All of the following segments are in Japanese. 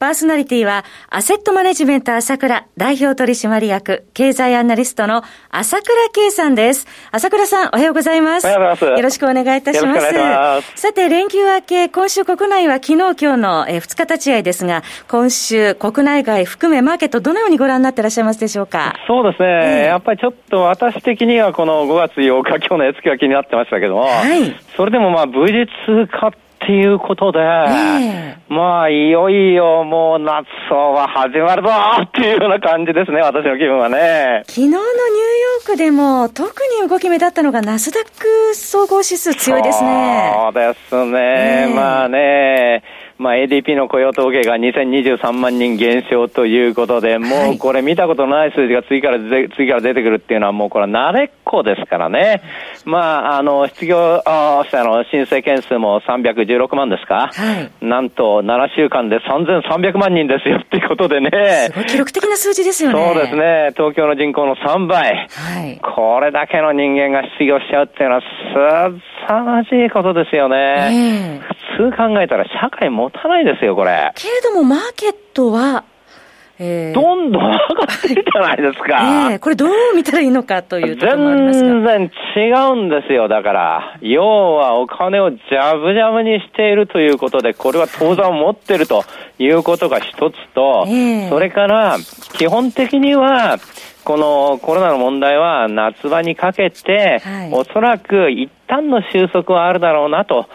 パーソナリティは、アセットマネジメント朝倉代表取締役、経済アナリストの朝倉圭さんです。朝倉さん、おはようございます。おはようございます。よろしくお願いいたします。ますさて、連休明け、今週国内は昨日今日の、え2日立ち会いですが、今週国内外含めマーケットどのようにご覧になっていらっしゃいますでしょうか？そうですね、えー、やっぱりちょっと私的にはこの5月8日、今日の絵付けが気になってましたけども、はい、それでもまあ無事通過ってっていうことで、えー、まあ、いよいよもう夏は始まるぞっていうような感じですね、私の気分はね。昨日のニューヨークでも、特に動き目だったのが、ナスダック総合指数強いですね。そうですね、えー、まあね。まあ、ADP の雇用統計が2023万人減少ということで、もうこれ見たことない数字が次から次から出てくるっていうのはもうこれは慣れっこですからね。まあ、あの、失業者の申請件数も316万ですか、はい、なんと7週間で3300万人ですよっていうことでね。すごい記録的な数字ですよね。そうですね。東京の人口の3倍。はい、これだけの人間が失業しちゃうっていうのは、すさまじいことですよね。えー普通考えたら社会持たないですよ、これ。けれども、マーケットは、えー、どんどん上がってるじゃないですか。えー、これどう見たらいいのかというところもあります全然違うんですよ、だから。要はお金をジャブジャブにしているということで、これは当座を持ってるということが一つと、えー、それから、基本的には、このコロナの問題は夏場にかけて、はい、おそらく一旦の収束はあるだろうなと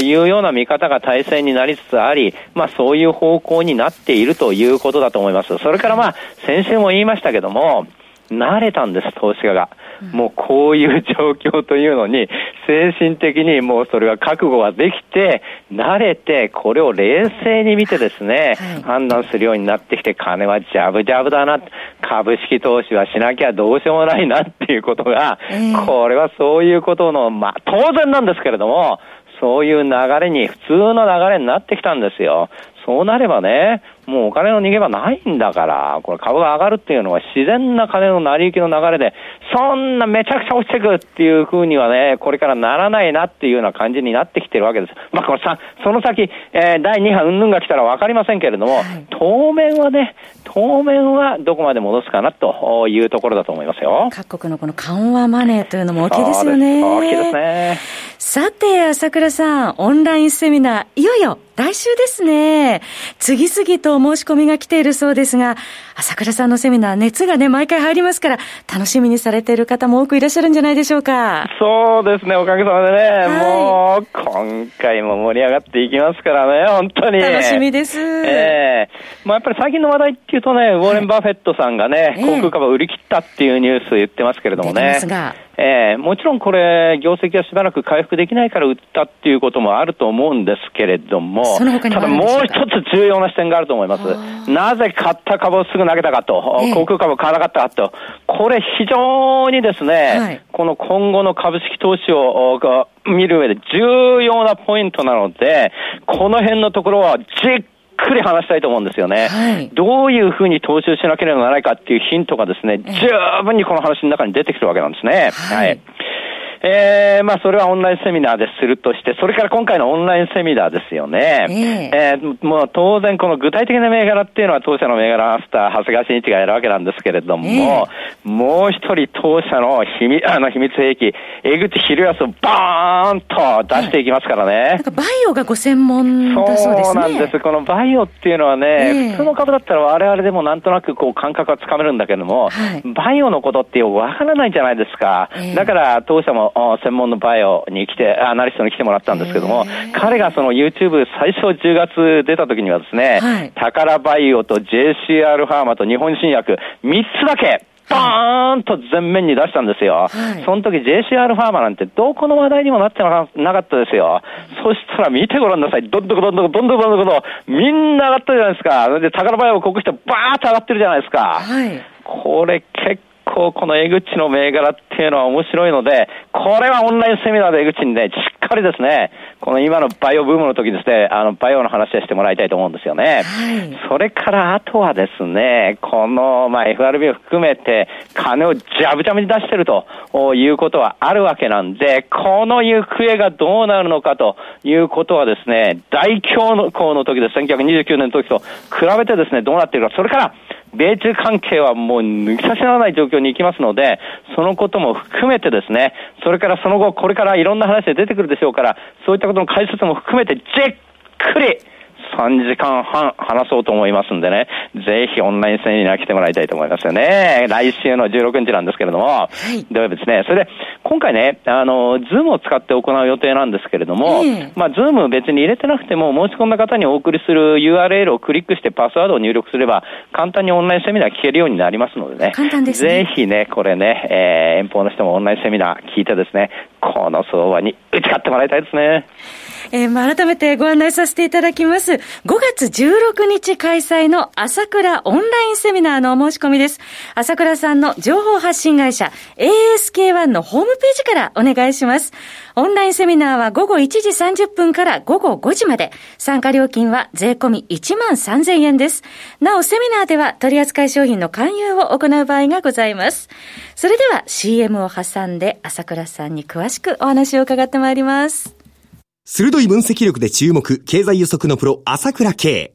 いうような見方が体制になりつつあり、まあそういう方向になっているということだと思います。それからまあ先週も言いましたけども、慣れたんです、投資家が。もうこういう状況というのに、精神的にもうそれは覚悟ができて、慣れて、これを冷静に見てですね、はい、判断するようになってきて、金はジャブジャブだな、株式投資はしなきゃどうしようもないなっていうことが、えー、これはそういうことの、まあ当然なんですけれども、そういう流れに、普通の流れになってきたんですよ。そうなればね、もうお金の逃げ場ないんだから、これ株が上がるっていうのは自然な金の成り行きの流れで、そんなめちゃくちゃ落ちてくっていうふうにはね、これからならないなっていうような感じになってきてるわけです。まあこれさ、その先、えー、第2波うんぬんが来たらわかりませんけれども、はい、当面はね、当面はどこまで戻すかなというところだと思いますよ。各国のこの緩和マネーというのも大きいですよね。大きいですね。さて、朝倉さん、オンラインセミナー、いよいよ来週ですね。次々と申し込みが来ているそうですが、朝倉さんのセミナー、熱がね、毎回入りますから、楽しみにされている方も多くいらっしゃるんじゃないでしょうか。そうですね、おかげさまでね、はい、もう、今回も盛り上がっていきますからね、本当に。楽しみです。ええー、まあやっぱり最近の話題っていうとね、ウォーレン・バフェットさんがね、航空株売り切ったっていうニュース言ってますけれどもね。えー、もちろんこれ、業績がしばらく回復できないから売ったっていうこともあると思うんですけれども、ただもう一つ重要な視点があると思います。なぜ買った株をすぐ投げたかと、えー、航空株を買わなかったかと、これ非常にですね、はい、この今後の株式投資を見る上で重要なポイントなので、この辺のところはじっくり話したいと思うんですよね。はい、どういうふうに踏襲しなければならないかっていうヒントがですね、十分にこの話の中に出てくるわけなんですね。はい、はいえー、まあ、それはオンラインセミナーでするとして、それから今回のオンラインセミナーですよね。えー、えー、もう当然この具体的な銘柄っていうのは当社の銘柄マスター、長谷川慎一がやるわけなんですけれども、えー、もう一人当社の秘密、あの秘密兵器、江口博康をバーンと出していきますからね。なんかバイオがご専門だそうですね。そうなんです。このバイオっていうのはね、えー、普通の株だったら我々でもなんとなくこう感覚はつかめるんだけども、はい、バイオのことってわからないじゃないですか。えー、だから当社も専門のバイオに来て、アナリストに来てもらったんですけども、彼がその YouTube 最初10月出た時にはですね、はい、宝バイオと JCR ファーマと日本新薬、3つだけ、バーンと前面に出したんですよ。はい、その時 JCR ファーマなんてどこの話題にもなってなかったですよ。そしたら見てごらんなさい。どんどこどんどこどんどこどんどこみんな上がったじゃないですか。で、宝バイオをこくしてバーッと上がってるじゃないですか。はい、これ結構この江口の銘柄っていうのは面白いので、これはオンラインセミナーで江口にね、しっかりですね、この今のバイオブームの時ですね、あの、バイオの話をしてもらいたいと思うんですよね。はい、それからあとはですね、この、まあ、FRB を含めて、金をジャブジャブに出してるということはあるわけなんで、この行方がどうなるのかということはですね、大恐慌の時です、1929年の時と比べてですね、どうなっているか、それから、米中関係はもう抜き差しならない状況に行きますので、そのことも含めてですね、それからその後、これからいろんな話で出てくるでしょうから、そういったことの解説も含めて、じっくり、3時間半話そうと思いますんでね、ぜひオンラインセミナー来てもらいたいと思いますよね。来週の16日なんですけれども、はい、ではですね、それで、今回ね、あの、ズームを使って行う予定なんですけれども、まあ、ズーム別に入れてなくても、申し込んだ方にお送りする URL をクリックしてパスワードを入力すれば、簡単にオンラインセミナー聞けるようになりますのでね。簡単ですね。ぜひね、これね、えー、遠方の人もオンラインセミナー聞いてですね、この相場に打ち勝ってもらいたいですね。えー、まあ、改めてご案内させていただきます。5月16日開催の朝倉オンラインセミナーのお申し込みです。朝倉さんの情報発信会社 ASK1 のホームページからお願いします。オンラインセミナーは午後1時30分から午後5時まで。参加料金は税込み1万3000円です。なお、セミナーでは取扱い商品の勧誘を行う場合がございます。それでは CM を挟んで朝倉さんに詳しくお話を伺ってまいります。鋭い分析力で注目、経済予測のプロ、朝倉慶。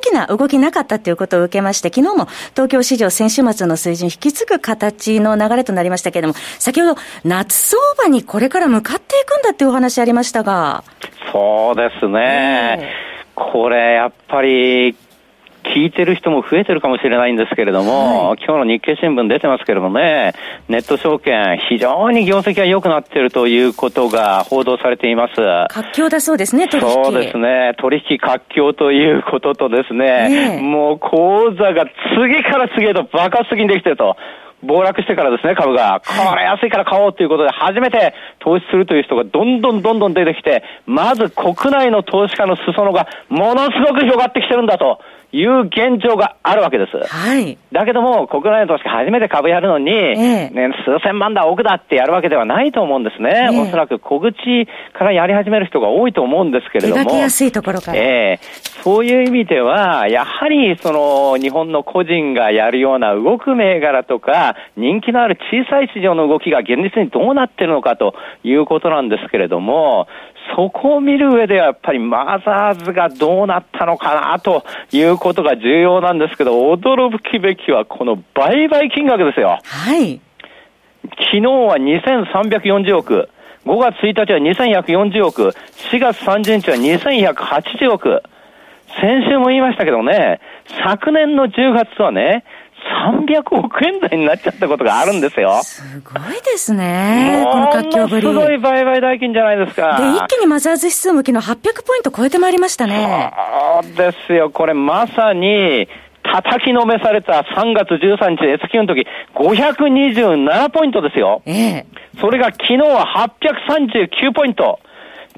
きな動きなかったということを受けまして、昨日も東京市場先週末の水準引き継ぐ形の流れとなりましたけれども、先ほど夏相場にこれから向かっていくんだっていうお話ありましたが。そうですね。これ、やっぱり、聞いてる人も増えてるかもしれないんですけれども、はい、今日の日経新聞出てますけれどもね、ネット証券、非常に業績が良くなっているということが報道されています。活況だそうですね、取引。そうですね、取引活況ということとですね、ねもう口座が次から次へと爆発的にできてると。暴落してからですね、株が。これ安いから買おうということで、初めて投資するという人がどんどんどんどん出てきて、まず国内の投資家の裾野がものすごく広がってきてるんだと。いう現状があるわけです。はい。だけども、国内の投資家初めて株やるのに、えね、数千万だ、億だってやるわけではないと思うんですね。えおそらく小口からやり始める人が多いと思うんですけれども。手やすいところから。えー、そういう意味では、やはり、その、日本の個人がやるような動く銘柄とか、人気のある小さい市場の動きが現実にどうなってるのかということなんですけれども、そこを見る上ではやっぱりマザーズがどうなったのかなということが重要なんですけど、驚くべきはこの売買金額ですよ。はい。昨日は2340億。5月1日は2140億。4月30日は2180億。先週も言いましたけどね、昨年の10月はね、300億円台になっちゃったことがあるんですよ。すごいですね。この活況ぶり。すごい売買代金じゃないですか。で、一気にマザーズ指数向きの800ポイント超えてまいりましたね。そうですよ。これまさに、叩きのめされた3月13日 S q の時、527ポイントですよ。ええ。それが昨日は839ポイント。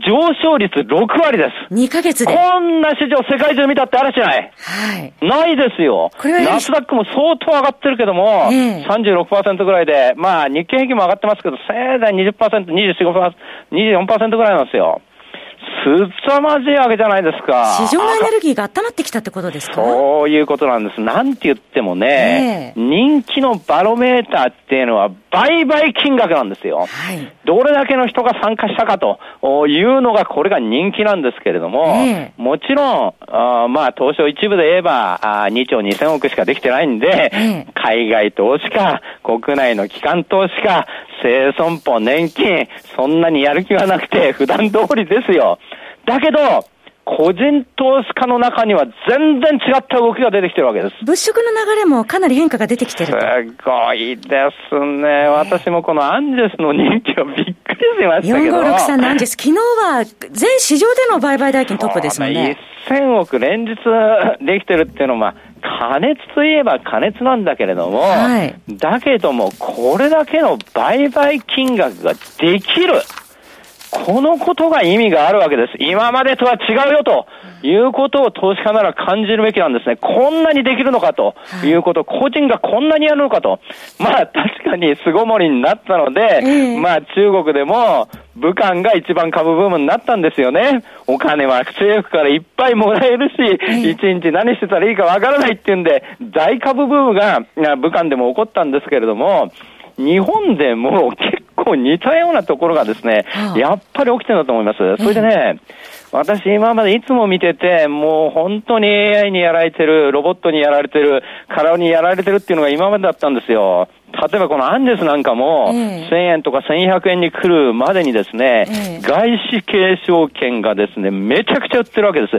上昇率6割です。2ヶ月で。こんな市場世界中見たってあらしない。はい。ないですよ。これはナスダックも相当上がってるけども、えー、36%ぐらいで、まあ日経平均も上がってますけど、せいぜい20%、24%、24%ぐらいなんですよ。凄まじいわけじゃないですか。市場のエネルギーが温まってきたってことですか？そういうことなんです。なんて言ってもね、えー、人気のバロメーターっていうのは売買金額なんですよ。はい、どれだけの人が参加したかというのが、これが人気なんですけれども、えー、もちろん、あまあ、東証一部で言えば、あ2兆2000億しかできてないんで、えー、海外投資家、国内の機関投資家、生損保、年金、そんなにやる気はなくて、普段通りですよ。だけど、個人投資家の中には全然違った動きが出てきてるわけです。物色の流れもかなり変化が出てきてるすごいですね。私もこのアンジェスの人気はびっくりしましたけど。4563のアンジェス、昨日は全市場での売買代金トップですもんね。1000億連日できてるっていうのは、加熱といえば加熱なんだけれども、はい、だけども、これだけの売買金額ができる。このことが意味があるわけです。今までとは違うよということを投資家なら感じるべきなんですね。こんなにできるのかということ、個人がこんなにやるのかと。まあ確かに巣ごもりになったので、まあ中国でも武漢が一番株ブームになったんですよね。お金は政府からいっぱいもらえるし、一日何してたらいいかわからないっていうんで、大株ブームが武漢でも起こったんですけれども、日本でも結構似たようなところがですね、やっぱり起きてるんだと思います。それでね、私今までいつも見てて、もう本当に AI にやられてる、ロボットにやられてる、体にやられてるっていうのが今までだったんですよ。例えばこのアンデスなんかも、1000円とか1100円に来るまでにですね、外資系証券がですね、めちゃくちゃ売ってるわけです。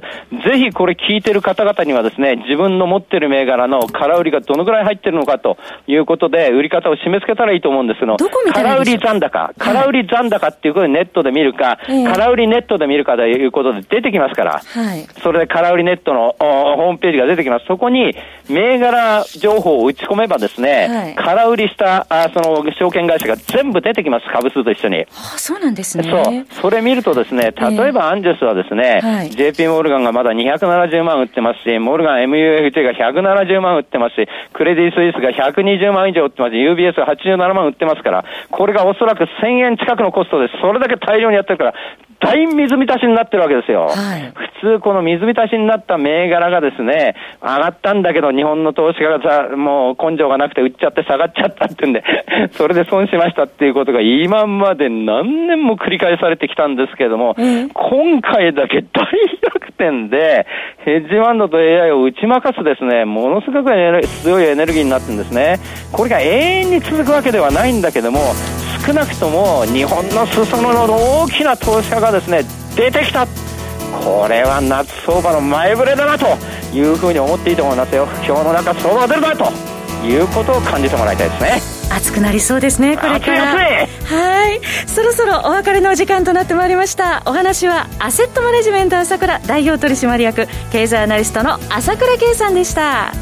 ぜひこれ聞いてる方々にはですね、自分の持ってる銘柄の空売りがどのぐらい入ってるのかということで、売り方を示し付けたらいいと思うんですけど、空売り残高、空売り残高っていうことでネットで見るか、空売りネットで見るかということで出てきますから、それで空売りネットのホームページが出てきます。そこに銘柄情報を打ち込めばですね、空売りした、あその証券会社が全部出てきます、株数と一緒に。あそうなんですね。そう。それ見るとですね、例えばアンジェスはですね、えーはい、JP モルガンがまだ270万売ってますし、モルガン MUFJ が170万売ってますし、クレディ・スイスが120万以上売ってますし、UBS が87万売ってますから、これがおそらく1000円近くのコストです。それだけ大量にやってるから、大水浸しになってるわけですよ。はい、普通この水浸しになった銘柄がですね、上がったんだけど日本の投資家がさ、もう根性がなくて売っちゃって下がっちゃったってんで、それで損しましたっていうことが今まで何年も繰り返されてきたんですけれども、今回だけ大逆転で、ヘッジファンドと AI を打ち負かすですね、ものすごく強いエネルギーになってるんですね。これが永遠に続くわけではないんだけども、少なくとも日本の裾野の大きな投資家がですね出てきたこれは夏相場の前触れだなというふうに思っていいと思いますよ。今日の中相場が出るなと。いうことを感じてもらいたいですね。暑くなりそうですねこれから。はい。そろそろお別れのお時間となってまいりました。お話はアセットマネジメント朝倉代表取締役経済アナリストの朝倉圭さんでした。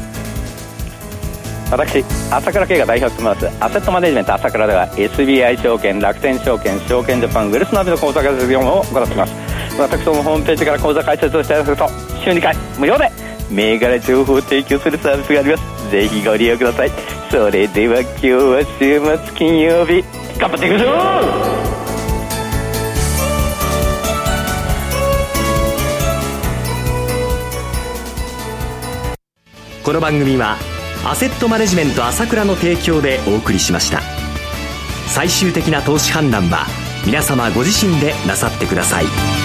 私朝倉慶が代表を務めますアセットマネジメント朝倉では SBI 証券楽天証券証券ジャパンウェルスナビの口座開設業務を行っています私どもホームページから口座開設をしていただくと週2回無料で銘柄情報を提供するサービスがあります。ぜひご利用ください。それでは今日は週末金曜日。頑張っていきましょうこの番組はアセットマネジメント朝倉の提供でお送りしました。最終的な投資判断は皆様ご自身でなさってください。